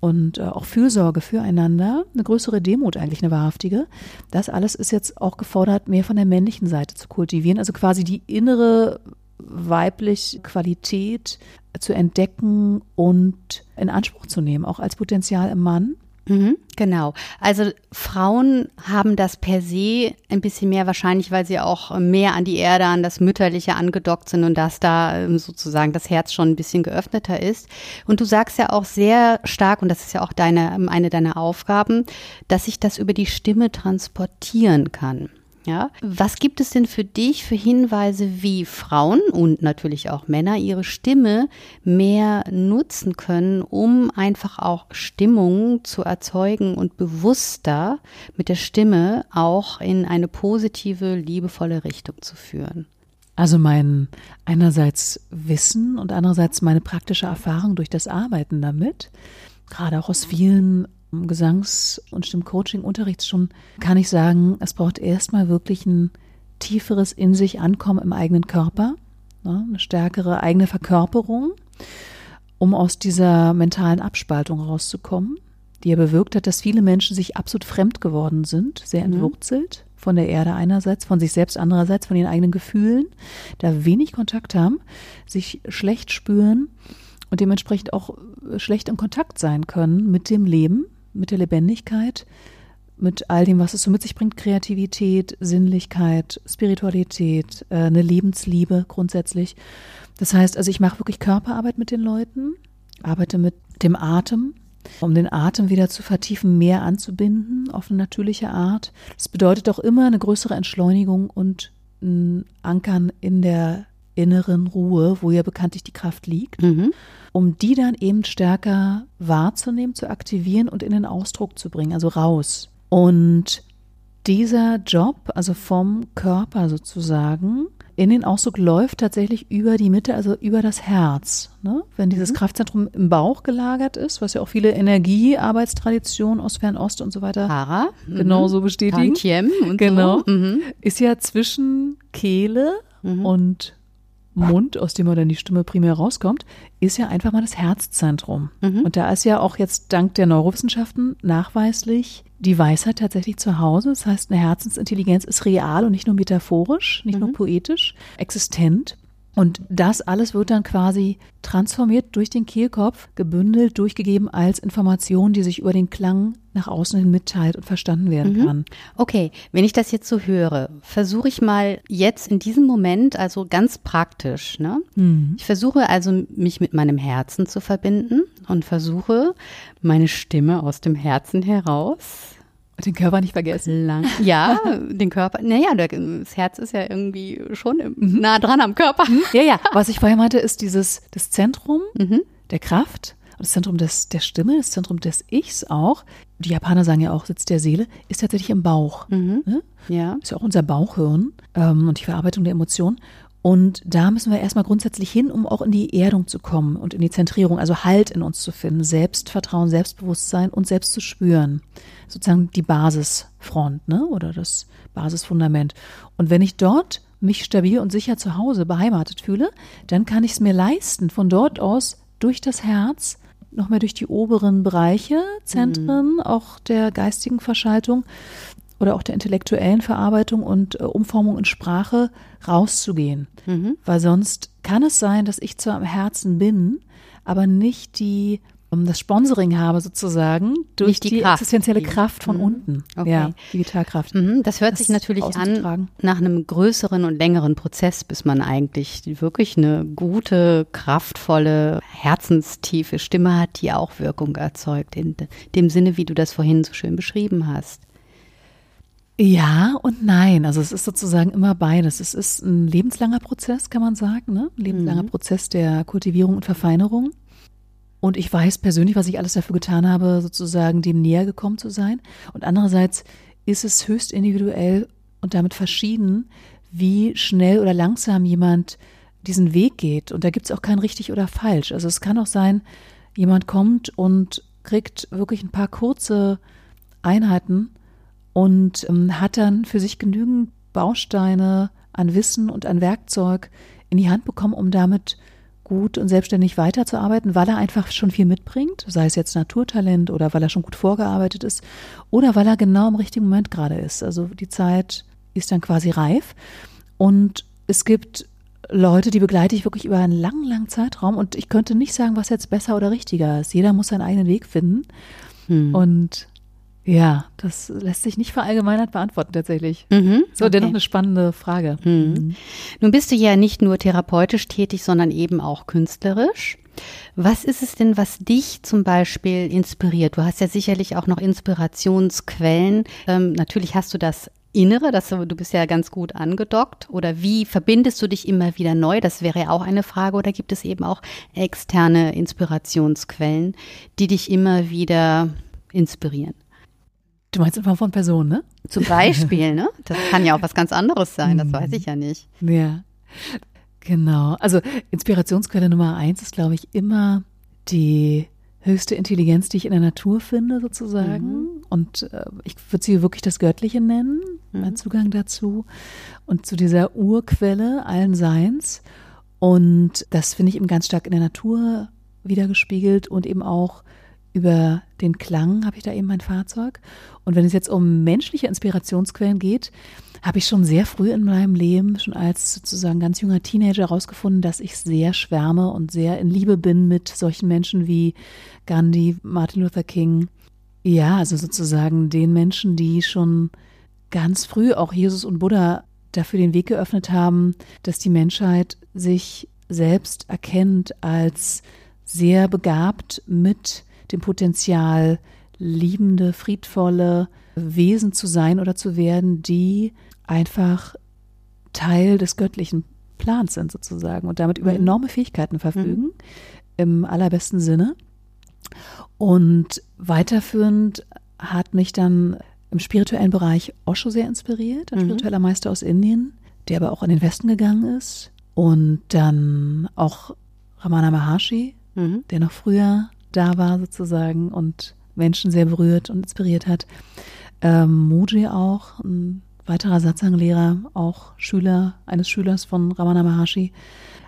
und äh, auch Fürsorge füreinander, eine größere Demut eigentlich, eine wahrhaftige. Das alles ist jetzt auch gefordert, mehr von der männlichen Seite zu kultivieren, also quasi die innere weibliche Qualität zu entdecken und in Anspruch zu nehmen, auch als Potenzial im Mann. Mhm, genau. Also Frauen haben das per se ein bisschen mehr wahrscheinlich, weil sie auch mehr an die Erde, an das Mütterliche angedockt sind und dass da ähm, sozusagen das Herz schon ein bisschen geöffneter ist. Und du sagst ja auch sehr stark, und das ist ja auch deine, eine deiner Aufgaben, dass sich das über die Stimme transportieren kann. Ja, was gibt es denn für dich für Hinweise, wie Frauen und natürlich auch Männer ihre Stimme mehr nutzen können, um einfach auch Stimmung zu erzeugen und bewusster mit der Stimme auch in eine positive, liebevolle Richtung zu führen? Also mein einerseits Wissen und andererseits meine praktische Erfahrung durch das Arbeiten damit, gerade auch aus vielen Gesangs- und Stimmcoaching-Unterrichts schon, kann ich sagen, es braucht erstmal wirklich ein tieferes in sich ankommen im eigenen Körper. ne? eine stärkere eigene Verkörperung, um aus dieser mentalen Abspaltung rauszukommen, die ja bewirkt hat, dass viele Menschen sich absolut fremd geworden sind, sehr Mhm. entwurzelt von der Erde einerseits, von sich selbst andererseits, von ihren eigenen Gefühlen, da wenig Kontakt haben, sich schlecht spüren und dementsprechend auch äh, schlecht in Kontakt sein können mit dem Leben, mit der Lebendigkeit, mit all dem, was es so mit sich bringt, Kreativität, Sinnlichkeit, Spiritualität, äh, eine Lebensliebe grundsätzlich. Das heißt, also ich mache wirklich Körperarbeit mit den Leuten, arbeite mit dem Atem, um den Atem wieder zu vertiefen, mehr anzubinden auf eine natürliche Art. Das bedeutet auch immer eine größere Entschleunigung und ein Ankern in der inneren Ruhe, wo ja bekanntlich die Kraft liegt Mhm. Um die dann eben stärker wahrzunehmen, zu aktivieren und in den Ausdruck zu bringen, also raus. Und dieser Job, also vom Körper sozusagen, in den Ausdruck läuft tatsächlich über die Mitte, also über das Herz. Ne? Wenn dieses Kraftzentrum im Bauch gelagert ist, was ja auch viele Energiearbeitstraditionen aus Fernost und so weiter Para. Mhm. genauso bestätigen, Tantiem und Genau. so. Mhm. ist ja zwischen Kehle und Mund, aus dem dann die Stimme primär rauskommt, ist ja einfach mal das Herzzentrum. Und da ist ja auch jetzt dank der Neurowissenschaften nachweislich die Weisheit tatsächlich zu Hause. Das heißt, eine Herzensintelligenz ist real und nicht nur metaphorisch, nicht nur poetisch, existent. Und das alles wird dann quasi transformiert durch den Kehlkopf, gebündelt, durchgegeben als Information, die sich über den Klang nach außen hin mitteilt und verstanden werden kann. Okay, wenn ich das jetzt so höre, versuche ich mal jetzt in diesem Moment, also ganz praktisch, ne? Ich versuche also, mich mit meinem Herzen zu verbinden und versuche, meine Stimme aus dem Herzen heraus den Körper nicht vergessen. lang, ja, den Körper, naja, das Herz ist ja irgendwie schon im, nah dran am Körper. Ja, ja. Was ich vorher meinte, ist dieses das Zentrum Mhm. der Kraft, das Zentrum des, der Stimme, das Zentrum des Ichs auch. Die Japaner sagen ja auch, Sitz der Seele, ist tatsächlich im Bauch. Mhm. Ne? Ja. Ist ja auch unser Bauchhirn ähm, und die Verarbeitung der Emotionen. Und da müssen wir erstmal grundsätzlich hin, um auch in die Erdung zu kommen und in die Zentrierung, also Halt in uns zu finden, Selbstvertrauen, Selbstbewusstsein und selbst zu spüren. Sozusagen die Basisfront, ne? Oder das Basisfundament. Und wenn ich dort mich stabil und sicher zu Hause beheimatet fühle, dann kann ich es mir leisten, von dort aus durch das Herz noch mehr durch die oberen Bereiche, Zentren, auch der geistigen Verschaltung oder auch der intellektuellen Verarbeitung und äh, Umformung in Sprache rauszugehen. Weil sonst kann es sein, dass ich zwar am Herzen bin, aber nicht die um das Sponsoring habe sozusagen durch Nicht die die, Kraft, existenzielle Kraft von Mhm. unten. Okay. Ja, die Vitalkraft. Mhm, Das hört Das sich natürlich an nach einem größeren und längeren Prozess, bis man eigentlich wirklich eine gute, kraftvolle, herzenstiefe Stimme hat, die auch Wirkung erzeugt, in dem Sinne, wie du das vorhin so schön beschrieben hast. Ja und nein. Also es ist sozusagen immer beides. Es ist ein lebenslanger Prozess, kann man sagen, ne? Ein lebenslanger Prozess der Kultivierung und Verfeinerung. Und ich weiß persönlich, was ich alles dafür getan habe, sozusagen dem näher gekommen zu sein. Und andererseits ist es höchst individuell und damit verschieden, wie schnell oder langsam jemand diesen Weg geht. Und da gibt es auch kein richtig oder falsch. Also es kann auch sein, jemand kommt und kriegt wirklich ein paar kurze Einheiten und ähm, hat dann für sich genügend Bausteine an Wissen und an Werkzeug in die Hand bekommen, um damit gut und selbstständig weiterzuarbeiten, weil er einfach schon viel mitbringt, sei es jetzt Naturtalent oder weil er schon gut vorgearbeitet ist oder weil er genau im richtigen Moment gerade ist. Also die Zeit ist dann quasi reif und es gibt Leute, die begleite ich wirklich über einen langen, langen Zeitraum und ich könnte nicht sagen, was jetzt besser oder richtiger ist. Jeder muss seinen eigenen Weg finden und ja, das lässt sich nicht verallgemeinert beantworten tatsächlich. Mhm, So, okay. dennoch eine spannende Frage. Mhm. Nun bist du ja nicht nur therapeutisch tätig, sondern eben auch künstlerisch. Was ist es denn, was dich zum Beispiel inspiriert? Du hast ja sicherlich auch noch Inspirationsquellen. Ähm, natürlich hast du das Innere, das, du bist ja ganz gut angedockt. Oder wie verbindest du dich immer wieder neu? Das wäre ja auch eine Frage. Oder gibt es eben auch externe Inspirationsquellen, die dich immer wieder inspirieren? Du meinst in Form von Personen, ne? Zum Beispiel, ne? Das kann ja auch was ganz anderes sein, das weiß ich ja nicht. Ja, genau. Also Inspirationsquelle Nummer eins ist, glaube ich, immer die höchste Intelligenz, die ich in der Natur finde, sozusagen. Und äh, ich würde sie wirklich das Göttliche nennen, mein Zugang dazu. Und zu dieser Urquelle allen Seins. Und das finde ich eben ganz stark in der Natur wiedergespiegelt und eben auch über den Klang habe ich da eben mein Fahrzeug. Und wenn es jetzt um menschliche Inspirationsquellen geht, habe ich schon sehr früh in meinem Leben, schon als sozusagen ganz junger Teenager herausgefunden, dass ich sehr schwärme und sehr in Liebe bin mit solchen Menschen wie Gandhi, Martin Luther King. Ja, also sozusagen den Menschen, die schon ganz früh auch Jesus und Buddha dafür den Weg geöffnet haben, dass die Menschheit sich selbst erkennt als sehr begabt mit dem Potenzial, liebende, friedvolle Wesen zu sein oder zu werden, die einfach Teil des göttlichen Plans sind sozusagen und damit über mhm. enorme Fähigkeiten verfügen, mhm. im allerbesten Sinne. Und weiterführend hat mich dann im spirituellen Bereich Osho sehr inspiriert, ein mhm. spiritueller Meister aus Indien, der aber auch in den Westen gegangen ist. Und dann auch Ramana Maharshi, mhm. der noch früher da war sozusagen und Menschen sehr berührt und inspiriert hat. Ähm, Muji auch, ein weiterer Satsang-Lehrer, auch Schüler eines Schülers von Ramana Maharshi,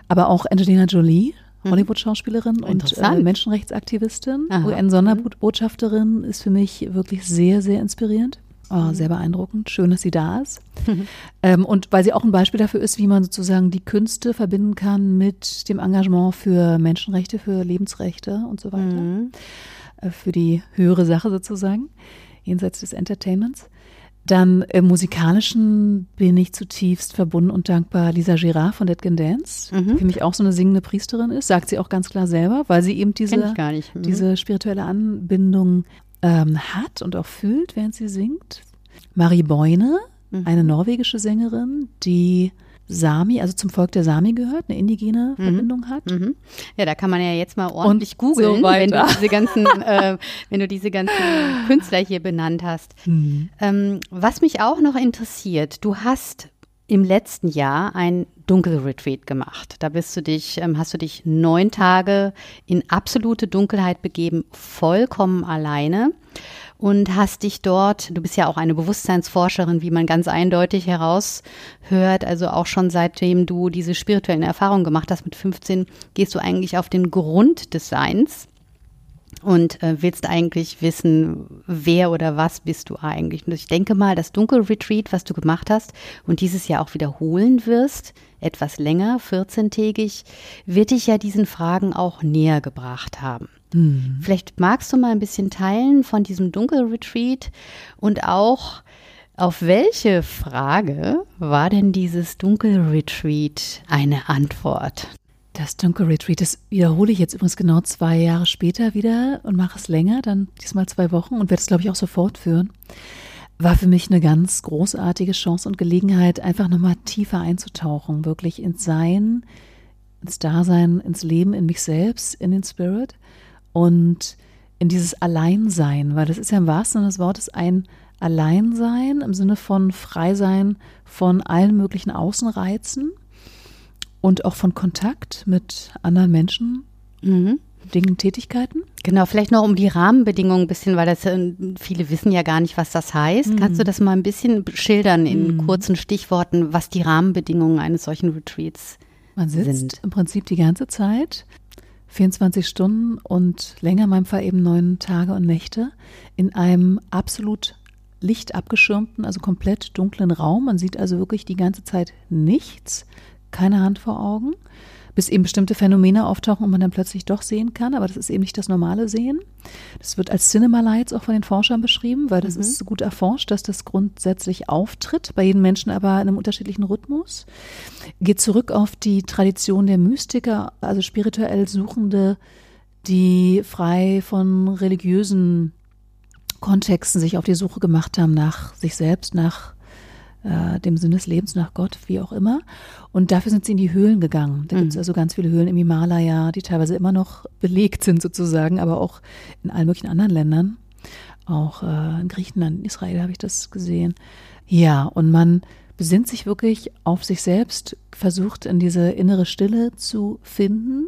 aber auch Angelina Jolie, mhm. Hollywood-Schauspielerin und äh, Menschenrechtsaktivistin, UN-Sonderbotschafterin, ist für mich wirklich sehr, sehr inspirierend. Oh, mhm. sehr beeindruckend. Schön, dass sie da ist. [LAUGHS] ähm, und weil sie auch ein Beispiel dafür ist, wie man sozusagen die Künste verbinden kann mit dem Engagement für Menschenrechte, für Lebensrechte und so weiter. Mhm. Äh, für die höhere Sache sozusagen, jenseits des Entertainments. Dann im Musikalischen bin ich zutiefst verbunden und dankbar Lisa Girard von Dead Can Dance, mhm. die für mich auch so eine singende Priesterin ist, sagt sie auch ganz klar selber, weil sie eben diese, mhm. diese spirituelle Anbindung ähm, hat und auch fühlt, während sie singt. Marie Beune, mhm. eine norwegische Sängerin, die Sami, also zum Volk der Sami gehört, eine indigene mhm. Verbindung hat. Mhm. Ja, da kann man ja jetzt mal ordentlich googeln, so wenn du diese ganzen, äh, wenn du diese ganzen [LAUGHS] Künstler hier benannt hast. Mhm. Ähm, was mich auch noch interessiert, du hast im letzten Jahr ein Dunkelretreat gemacht. Da bist du dich, ähm, hast du dich neun Tage in absolute Dunkelheit begeben, vollkommen alleine und hast dich dort, du bist ja auch eine Bewusstseinsforscherin, wie man ganz eindeutig heraushört, also auch schon seitdem du diese spirituellen Erfahrungen gemacht hast mit 15, gehst du eigentlich auf den Grund des Seins und äh, willst eigentlich wissen, wer oder was bist du eigentlich. Und ich denke mal, das Dunkelretreat, was du gemacht hast und dieses Jahr auch wiederholen wirst, etwas länger, 14-tägig, wird dich ja diesen Fragen auch näher gebracht haben. Mhm. Vielleicht magst du mal ein bisschen teilen von diesem Dunkelretreat und auch auf welche Frage war denn dieses Dunkelretreat eine Antwort? Das Dunkelretreat, das wiederhole ich jetzt übrigens genau zwei Jahre später wieder und mache es länger, dann diesmal zwei Wochen und werde es, glaube ich, auch so fortführen. War für mich eine ganz großartige Chance und Gelegenheit, einfach nochmal tiefer einzutauchen, wirklich ins Sein, ins Dasein, ins Leben, in mich selbst, in den Spirit und in dieses Alleinsein, weil das ist ja im wahrsten Sinne des Wortes ein Alleinsein im Sinne von Freisein von allen möglichen Außenreizen und auch von Kontakt mit anderen Menschen, mhm. Dingen, Tätigkeiten. Genau, vielleicht noch um die Rahmenbedingungen ein bisschen, weil das äh, viele wissen ja gar nicht, was das heißt. Mhm. Kannst du das mal ein bisschen schildern in mhm. kurzen Stichworten, was die Rahmenbedingungen eines solchen Retreats Man sitzt sind? im Prinzip die ganze Zeit 24 Stunden und länger, in meinem Fall eben neun Tage und Nächte, in einem absolut lichtabgeschirmten, also komplett dunklen Raum. Man sieht also wirklich die ganze Zeit nichts, keine Hand vor Augen bis eben bestimmte Phänomene auftauchen und man dann plötzlich doch sehen kann, aber das ist eben nicht das normale Sehen. Das wird als Cinema Lights auch von den Forschern beschrieben, weil das mhm. ist gut erforscht, dass das grundsätzlich auftritt, bei jedem Menschen aber in einem unterschiedlichen Rhythmus. Geht zurück auf die Tradition der Mystiker, also spirituell Suchende, die frei von religiösen Kontexten sich auf die Suche gemacht haben nach sich selbst, nach äh, dem Sinn des Lebens nach Gott, wie auch immer. Und dafür sind sie in die Höhlen gegangen. Da mhm. gibt es also ganz viele Höhlen im Himalaya, die teilweise immer noch belegt sind sozusagen, aber auch in allen möglichen anderen Ländern. Auch äh, in Griechenland, in Israel habe ich das gesehen. Ja, und man besinnt sich wirklich auf sich selbst, versucht in diese innere Stille zu finden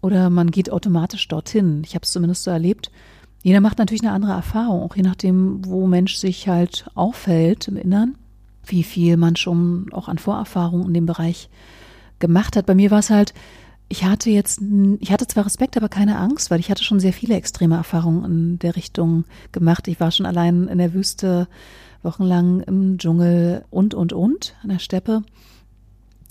oder man geht automatisch dorthin. Ich habe es zumindest so erlebt. Jeder macht natürlich eine andere Erfahrung, auch je nachdem, wo Mensch sich halt aufhält im Innern wie viel man schon auch an Vorerfahrung in dem Bereich gemacht hat. Bei mir war es halt, ich hatte jetzt, ich hatte zwar Respekt, aber keine Angst, weil ich hatte schon sehr viele extreme Erfahrungen in der Richtung gemacht. Ich war schon allein in der Wüste wochenlang im Dschungel und, und, und, in der Steppe.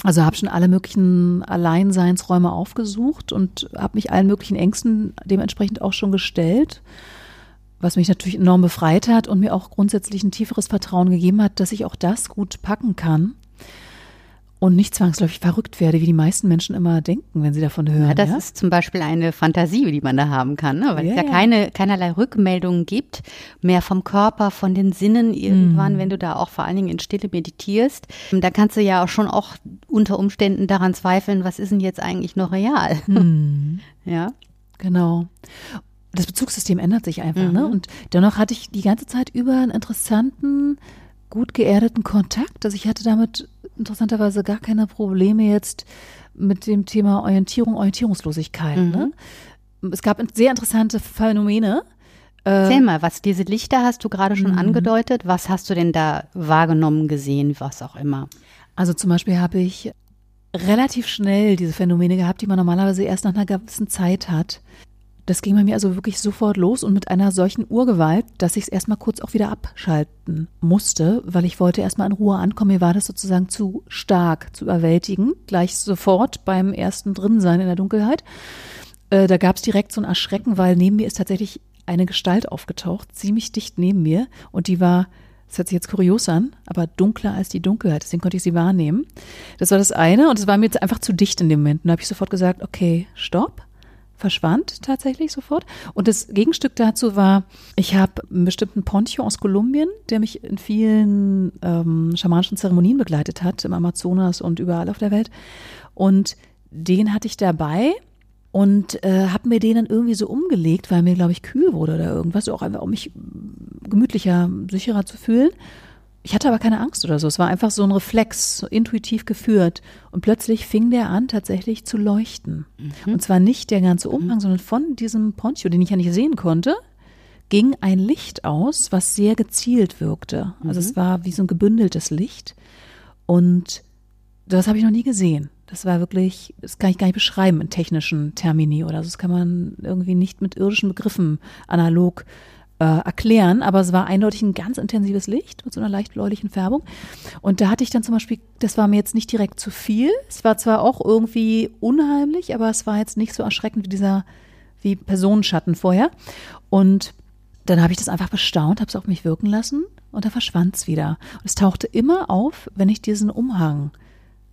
Also habe schon alle möglichen Alleinseinsräume aufgesucht und habe mich allen möglichen Ängsten dementsprechend auch schon gestellt, was mich natürlich enorm befreit hat und mir auch grundsätzlich ein tieferes Vertrauen gegeben hat, dass ich auch das gut packen kann und nicht zwangsläufig verrückt werde, wie die meisten Menschen immer denken, wenn sie davon hören. Ja, das ja? ist zum Beispiel eine Fantasie, die man da haben kann, ne? weil ja, es ja, ja, keine keinerlei Rückmeldungen gibt, mehr vom Körper, von den Sinnen irgendwann, mhm. wenn du da auch vor allen Dingen in Stille meditierst. Da kannst du ja auch schon auch unter Umständen daran zweifeln, was ist denn jetzt eigentlich noch real? Mhm. [LAUGHS] ja. Genau. Das Bezugssystem ändert sich einfach, ne? mhm. ne? Und dennoch hatte ich die ganze Zeit über einen interessanten, gut geerdeten Kontakt. Also ich hatte damit interessanterweise gar keine Probleme jetzt mit dem Thema Orientierung, Orientierungslosigkeit. Mhm. Ne? Es gab sehr interessante Phänomene. Erzähl mal, was diese Lichter hast du gerade schon mhm. angedeutet. Was hast du denn da wahrgenommen, gesehen, was auch immer? Also zum Beispiel habe ich relativ schnell diese Phänomene gehabt, die man normalerweise erst nach einer gewissen Zeit hat. Das ging bei mir also wirklich sofort los und mit einer solchen Urgewalt, dass ich es erstmal kurz auch wieder abschalten musste, weil ich wollte erstmal in Ruhe ankommen. Mir war das sozusagen zu stark, zu überwältigen, gleich sofort beim ersten Drinsein in der Dunkelheit. Äh, da gab es direkt so ein Erschrecken, weil neben mir ist tatsächlich eine Gestalt aufgetaucht, ziemlich dicht neben mir und die war das hört sich jetzt kurios an, aber dunkler als die Dunkelheit, deswegen konnte ich sie wahrnehmen. Das war das eine und es war mir jetzt einfach zu dicht in dem Moment. Und da habe ich sofort gesagt, okay, stopp verschwand tatsächlich sofort. Und das Gegenstück dazu war, ich habe einen bestimmten Poncho aus Kolumbien, der mich in vielen ähm, schamanischen Zeremonien begleitet hat, im Amazonas und überall auf der Welt. Und den hatte ich dabei und äh, habe mir den dann irgendwie so umgelegt, weil mir, glaube ich, kühl wurde oder irgendwas, auch einfach, um mich gemütlicher, sicherer zu fühlen. Ich hatte aber keine Angst oder so. Es war einfach so ein Reflex, so intuitiv geführt. Und plötzlich fing der an, tatsächlich zu leuchten. Mhm. Und zwar nicht der ganze Umhang, mhm. sondern von diesem Poncho, den ich ja nicht sehen konnte, ging ein Licht aus, was sehr gezielt wirkte. Also mhm. es war wie so ein gebündeltes Licht. Und das habe ich noch nie gesehen. Das war wirklich, das kann ich gar nicht beschreiben in technischen Termini oder so. Das kann man irgendwie nicht mit irdischen Begriffen analog äh, erklären, aber es war eindeutig ein ganz intensives Licht mit so einer leicht bläulichen Färbung. Und da hatte ich dann zum Beispiel, das war mir jetzt nicht direkt zu viel. Es war zwar auch irgendwie unheimlich, aber es war jetzt nicht so erschreckend wie dieser, wie Personenschatten vorher. Und dann habe ich das einfach bestaunt, habe es auf mich wirken lassen und da verschwand es wieder. Und es tauchte immer auf, wenn ich diesen Umhang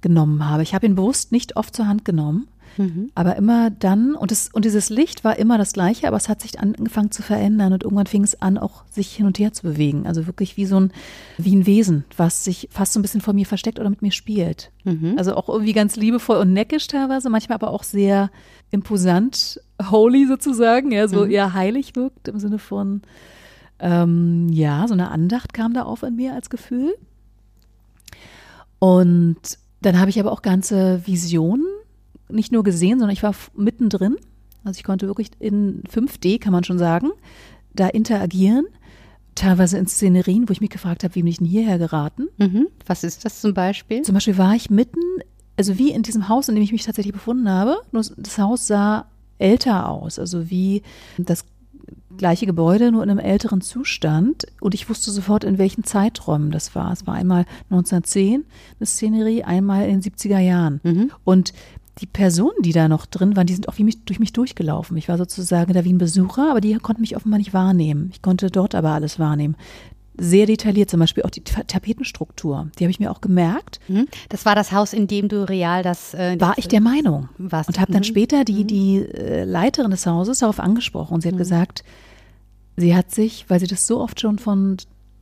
genommen habe. Ich habe ihn bewusst nicht oft zur Hand genommen, Mhm. Aber immer dann, und, das, und dieses Licht war immer das gleiche, aber es hat sich angefangen zu verändern und irgendwann fing es an, auch sich hin und her zu bewegen. Also wirklich wie so ein, wie ein Wesen, was sich fast so ein bisschen vor mir versteckt oder mit mir spielt. Mhm. Also auch irgendwie ganz liebevoll und neckisch teilweise, manchmal aber auch sehr imposant, holy sozusagen, ja, so mhm. eher heilig wirkt im Sinne von, ähm, ja, so eine Andacht kam da auf in mir als Gefühl. Und dann habe ich aber auch ganze Visionen nicht nur gesehen, sondern ich war mittendrin. Also ich konnte wirklich in 5D, kann man schon sagen, da interagieren. Teilweise in Szenerien, wo ich mich gefragt habe, wie bin ich denn hierher geraten? Mhm. Was ist das zum Beispiel? Zum Beispiel war ich mitten, also wie in diesem Haus, in dem ich mich tatsächlich befunden habe. Nur das Haus sah älter aus, also wie das gleiche Gebäude, nur in einem älteren Zustand. Und ich wusste sofort, in welchen Zeiträumen das war. Es war einmal 1910 eine Szenerie, einmal in den 70er Jahren. Mhm. Und die Personen, die da noch drin waren, die sind auch wie mich, durch mich durchgelaufen. Ich war sozusagen da wie ein Besucher, aber die konnten mich offenbar nicht wahrnehmen. Ich konnte dort aber alles wahrnehmen. Sehr detailliert, zum Beispiel auch die Tapetenstruktur. Die habe ich mir auch gemerkt. Mhm. Das war das Haus, in dem du real das. Äh, war ich der Meinung. Was? Und habe dann mhm. später die, mhm. die äh, Leiterin des Hauses darauf angesprochen. Und sie hat mhm. gesagt, sie hat sich, weil sie das so oft schon von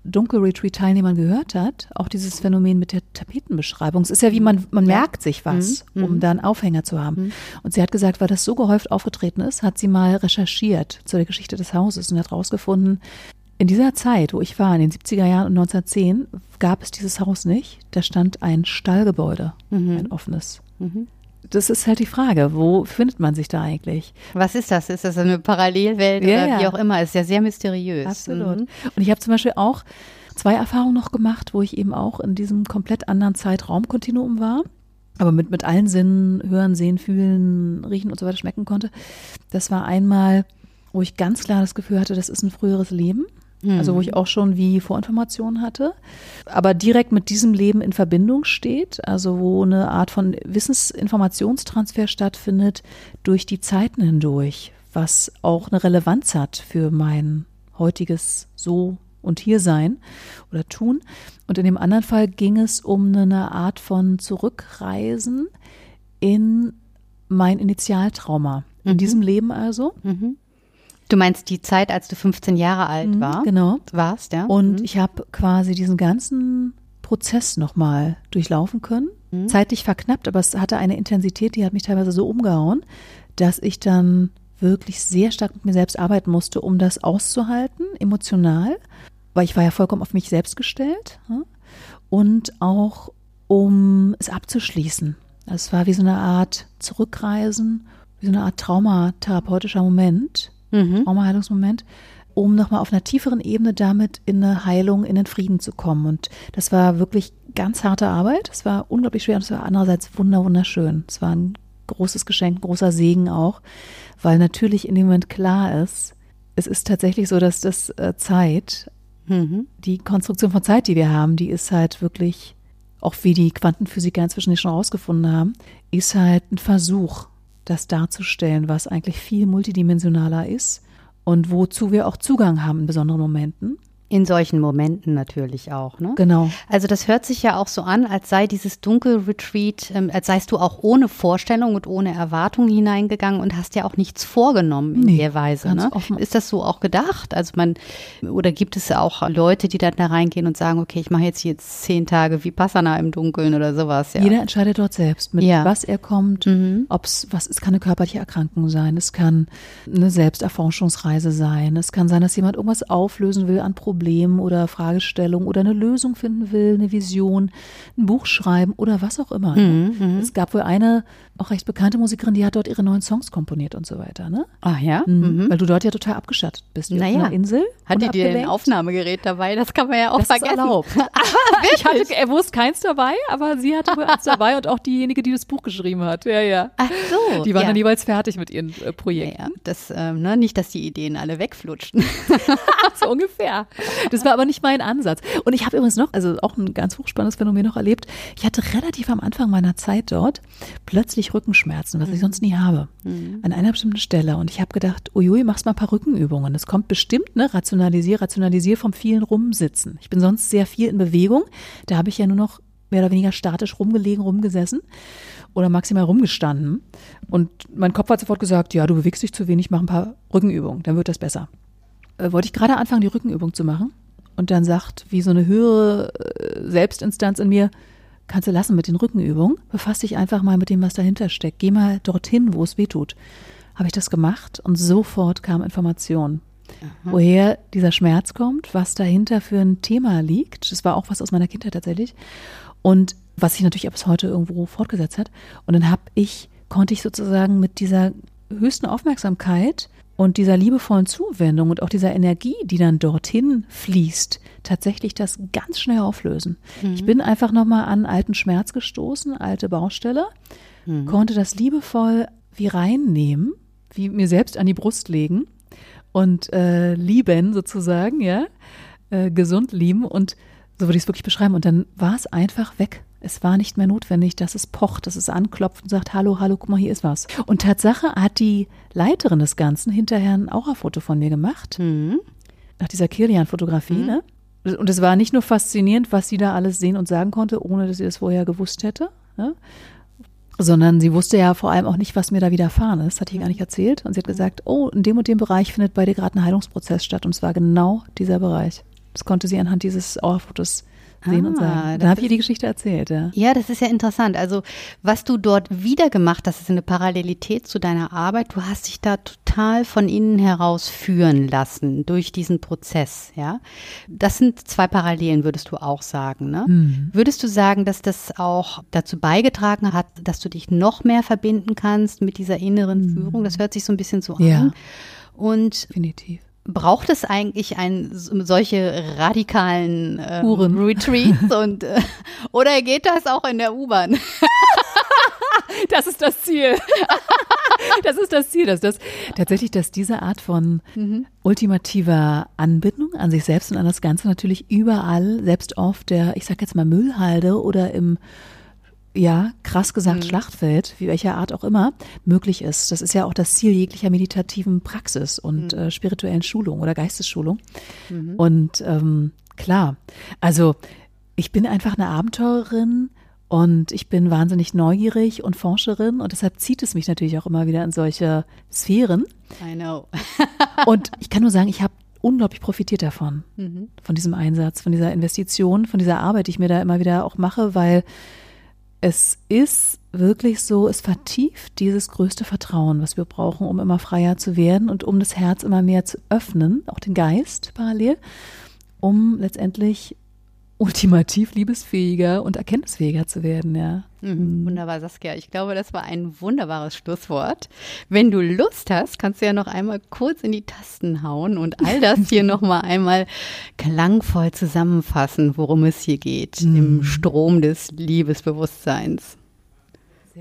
Dunkelretreat-Teilnehmern gehört hat, auch dieses Phänomen mit der Tapetenbeschreibung. Es ist ja wie man, man merkt sich was, mhm. um mhm. da einen Aufhänger zu haben. Mhm. Und sie hat gesagt, weil das so gehäuft aufgetreten ist, hat sie mal recherchiert zu der Geschichte des Hauses und hat rausgefunden, in dieser Zeit, wo ich war, in den 70er Jahren und 1910, gab es dieses Haus nicht. Da stand ein Stallgebäude, mhm. ein offenes. Das ist halt die Frage, wo findet man sich da eigentlich? Was ist das? Ist das eine Parallelwelt ja, oder wie auch immer? Ist ja sehr mysteriös. Absolut. Mhm. Und ich habe zum Beispiel auch zwei Erfahrungen noch gemacht, wo ich eben auch in diesem komplett anderen Zeitraumkontinuum war. aber mit, mit allen Sinnen hören, sehen, fühlen, riechen und so weiter schmecken konnte. Das war einmal, wo ich ganz klar das Gefühl hatte, das ist ein früheres Leben. Also wo ich auch schon wie Vorinformationen hatte, aber direkt mit diesem Leben in Verbindung steht, also wo eine Art von Wissensinformationstransfer stattfindet durch die Zeiten hindurch, was auch eine Relevanz hat für mein heutiges So und Hiersein oder Tun. Und in dem anderen Fall ging es um eine Art von Zurückreisen in mein Initialtrauma. In Mhm. diesem Leben also. Du meinst die Zeit, als du 15 Jahre alt Mhm, war, Genau. warst, ja? Und Mhm. ich habe quasi diesen ganzen Prozess nochmal durchlaufen können. Mhm. Zeitlich verknappt, aber es hatte eine Intensität, die hat mich teilweise so umgehauen, dass ich dann wirklich sehr stark mit mir selbst arbeiten musste, um das auszuhalten, emotional, weil ich war ja vollkommen auf mich selbst gestellt und auch um es abzuschließen. Also Es war wie so eine Art Zurückreisen, wie so eine Art traumatherapeutischer Moment, Mhm. Traumaheilungsmoment, um nochmal auf einer tieferen Ebene damit in eine Heilung, in den Frieden zu kommen. Und das war wirklich ganz harte Arbeit. Es war unglaublich schwer und es war andererseits wunder, wunderschön. Es war ein großes Geschenk, ein großer Segen auch, weil natürlich in dem Moment klar ist, es ist tatsächlich so, dass das äh, Zeit, Mhm. die Konstruktion von Zeit, die wir haben, die ist halt wirklich, auch wie die Quantenphysiker inzwischen schon herausgefunden haben, ist halt ein Versuch, das darzustellen, was eigentlich viel multidimensionaler ist und wozu wir auch Zugang haben in besonderen Momenten. In solchen Momenten natürlich auch, ne? Genau. Also das hört sich ja auch so an, als sei dieses Dunkelretreat, ähm, als seist du auch ohne Vorstellung und ohne Erwartung hineingegangen und hast ja auch nichts vorgenommen in Nee, der Weise. Ne? offen. Ist das so auch gedacht? Also man, oder gibt es auch Leute, die dann da reingehen und sagen, okay, ich mache jetzt jetzt zehn Tage Vipassana im Dunkeln oder sowas, ja? Jeder entscheidet dort selbst, mit Ja. was er kommt, Mhm. ob's was, es kann eine körperliche Erkrankung sein, es kann eine Selbsterforschungsreise sein, es kann sein, dass jemand irgendwas auflösen will an Problemen oder Fragestellungen oder eine Lösung finden will, eine Vision, ein Buch schreiben oder was auch immer. Mhm, ne? Es gab wohl eine auch recht bekannte Musikerin, die hat dort ihre neuen Songs komponiert und so weiter, ne? Ach ja? Mhm. Weil du dort ja total abgeschattet bist. auf Naja. einer Insel. Hat die dir ein. Aufnahmegerät dabei? Das kann man ja auch Das ist vergessen. erlaubt. [LAUGHS] [LAUGHS] ich hatte er wusste keins dabei, aber sie hatte wohl eins dabei und auch diejenige, die das Buch geschrieben hat. Ja, ja. Ach so. Die waren ja. dann jeweils fertig mit ihren äh, Projekten. Ja, das, ähm, ne, nicht, dass die Ideen alle wegflutschten. [LAUGHS] so ungefähr. Das war aber nicht mein Ansatz. Und ich habe übrigens noch, also auch ein ganz hochspannendes Phänomen noch erlebt. Ich hatte relativ am Anfang meiner Zeit dort plötzlich Rückenschmerzen, was ich sonst nie habe. An einer bestimmten Stelle. Und ich habe gedacht, uiui, machst mal ein paar Rückenübungen. Das kommt bestimmt, ne? Rationalisier, rationalisier vom vielen Rumsitzen. Ich bin sonst sehr viel in Bewegung. Da habe ich ja nur noch mehr oder weniger statisch rumgelegen, rumgesessen oder maximal rumgestanden. Und mein Kopf hat sofort gesagt, ja, du bewegst dich zu wenig, mach ein paar Rückenübungen, dann wird das besser äh, wollte ich gerade anfangen, die Rückenübung zu machen. Und dann sagt, wie so eine höhere äh, Selbstinstanz in mir, kannst du lassen mit den Rückenübungen. Befass dich einfach mal mit dem, was dahinter steckt. Geh mal dorthin, wo es weh tut. Habe ich das gemacht und sofort kam Information. Woher dieser Schmerz kommt, was dahinter für ein Thema liegt. Das war auch was aus meiner Kindheit tatsächlich. Und was sich natürlich auch bis heute irgendwo fortgesetzt hat. Und dann habe ich, konnte ich sozusagen mit dieser höchsten Aufmerksamkeit und dieser liebevollen Zuwendung und auch dieser Energie, die dann dorthin fließt, tatsächlich das ganz schnell auflösen. Ich bin einfach nochmal an alten Schmerz gestoßen, alte Baustelle, konnte das liebevoll wie reinnehmen, wie mir selbst an die Brust legen und äh, lieben sozusagen, ja, äh, gesund lieben und so würde ich es wirklich beschreiben. Und dann war es einfach weg. Es war nicht mehr notwendig, dass es pocht, dass es anklopft und sagt, hallo, hallo, guck mal, hier ist was. Und Tatsache hat die Leiterin des Ganzen hinterher ein Aurafoto von mir gemacht, Mhm. nach dieser Kilian-Fotografie, ne? Und es war nicht nur faszinierend, was sie da alles sehen und sagen konnte, ohne dass sie das vorher gewusst hätte, ne? sondern sie wusste ja vor allem auch nicht, was mir da widerfahren ist, hat sie gar nicht erzählt. Und sie hat gesagt, oh, in dem und dem Bereich findet bei dir gerade ein Heilungsprozess statt. Und es war genau dieser Bereich. Das konnte sie anhand dieses Aurafotos sehen und Ah, sagen. das Dann habe ich ihr die Geschichte erzählt, ja. Ja, das ist ja interessant. Also, was du dort wieder gemacht hast, ist eine Parallelität zu deiner Arbeit. Du hast dich da total von innen heraus führen lassen durch diesen Prozess, ja. Das sind zwei Parallelen, würdest du auch sagen, ne? Mhm. Würdest du sagen, dass das auch dazu beigetragen hat, dass du dich noch mehr verbinden kannst mit dieser inneren Führung? Das hört sich so ein bisschen so Mhm. Ja. an. Und Definitiv. Braucht es eigentlich ein, solche radikalen ähm, Uhren. Retreats [LAUGHS] und äh, oder geht das auch in der U-Bahn? [LAUGHS] das ist das Ziel. [LAUGHS] das ist das Ziel, dass das tatsächlich, dass diese Art von mhm. ultimativer Anbindung an sich selbst und an das Ganze natürlich überall, selbst auf der, ich sag jetzt mal Müllhalde oder im ja, krass gesagt, mhm. Schlachtfeld, wie welcher Art auch immer, möglich ist. Das ist ja auch das Ziel jeglicher meditativen Praxis und mhm. äh, spirituellen Schulung oder Geistesschulung. Mhm. Und ähm, klar, also ich bin einfach eine Abenteurerin, und ich bin wahnsinnig neugierig und Forscherin und deshalb zieht es mich natürlich auch immer wieder in solche Sphären. I know. [LAUGHS] und ich kann nur sagen, ich habe unglaublich profitiert davon, mhm. von diesem Einsatz, von dieser Investition, von dieser Arbeit, die ich mir da immer wieder auch mache, weil es ist wirklich so, es vertieft dieses größte Vertrauen, was wir brauchen, um immer freier zu werden und um das Herz immer mehr zu öffnen, auch den Geist parallel, um letztendlich ultimativ liebesfähiger und erkenntnisfähiger zu werden, ja. Mhm, wunderbar, Saskia. Ich glaube, das war ein wunderbares Schlusswort. Wenn du Lust hast, kannst du ja noch einmal kurz in die Tasten hauen und all das [LAUGHS] hier noch mal einmal klangvoll zusammenfassen, worum es hier geht mhm. im Strom des Liebesbewusstseins. He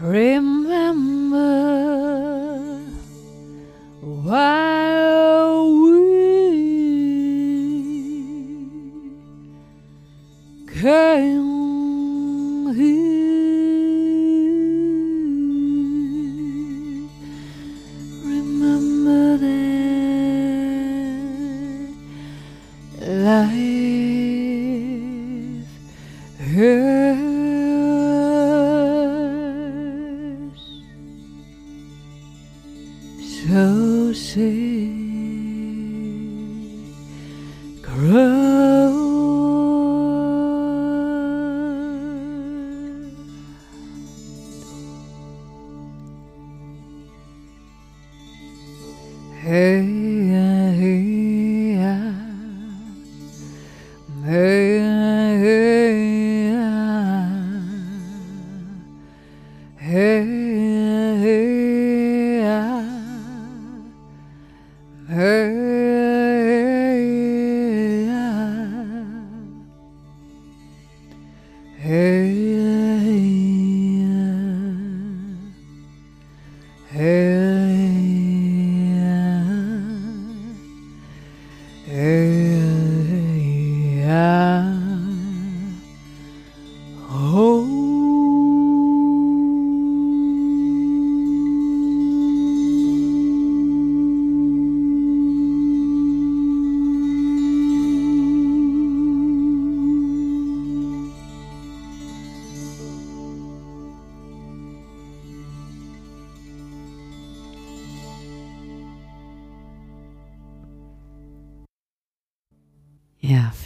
Rim.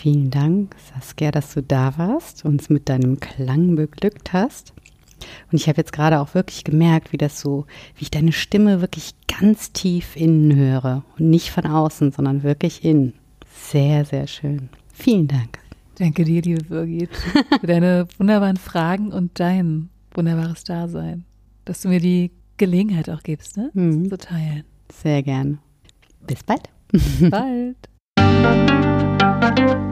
Vielen Dank, Saskia, dass du da warst, uns mit deinem Klang beglückt hast. Und ich habe jetzt gerade auch wirklich gemerkt, wie das so, wie ich deine Stimme wirklich ganz tief innen höre und nicht von außen, sondern wirklich innen. Sehr, sehr schön. Vielen Dank. Danke dir, liebe Birgit, für deine wunderbaren Fragen und dein wunderbares Dasein, dass du mir die Gelegenheit auch gibst, ne? Mhm. zu teilen. Sehr gern. Bis bald. Bald. [LAUGHS]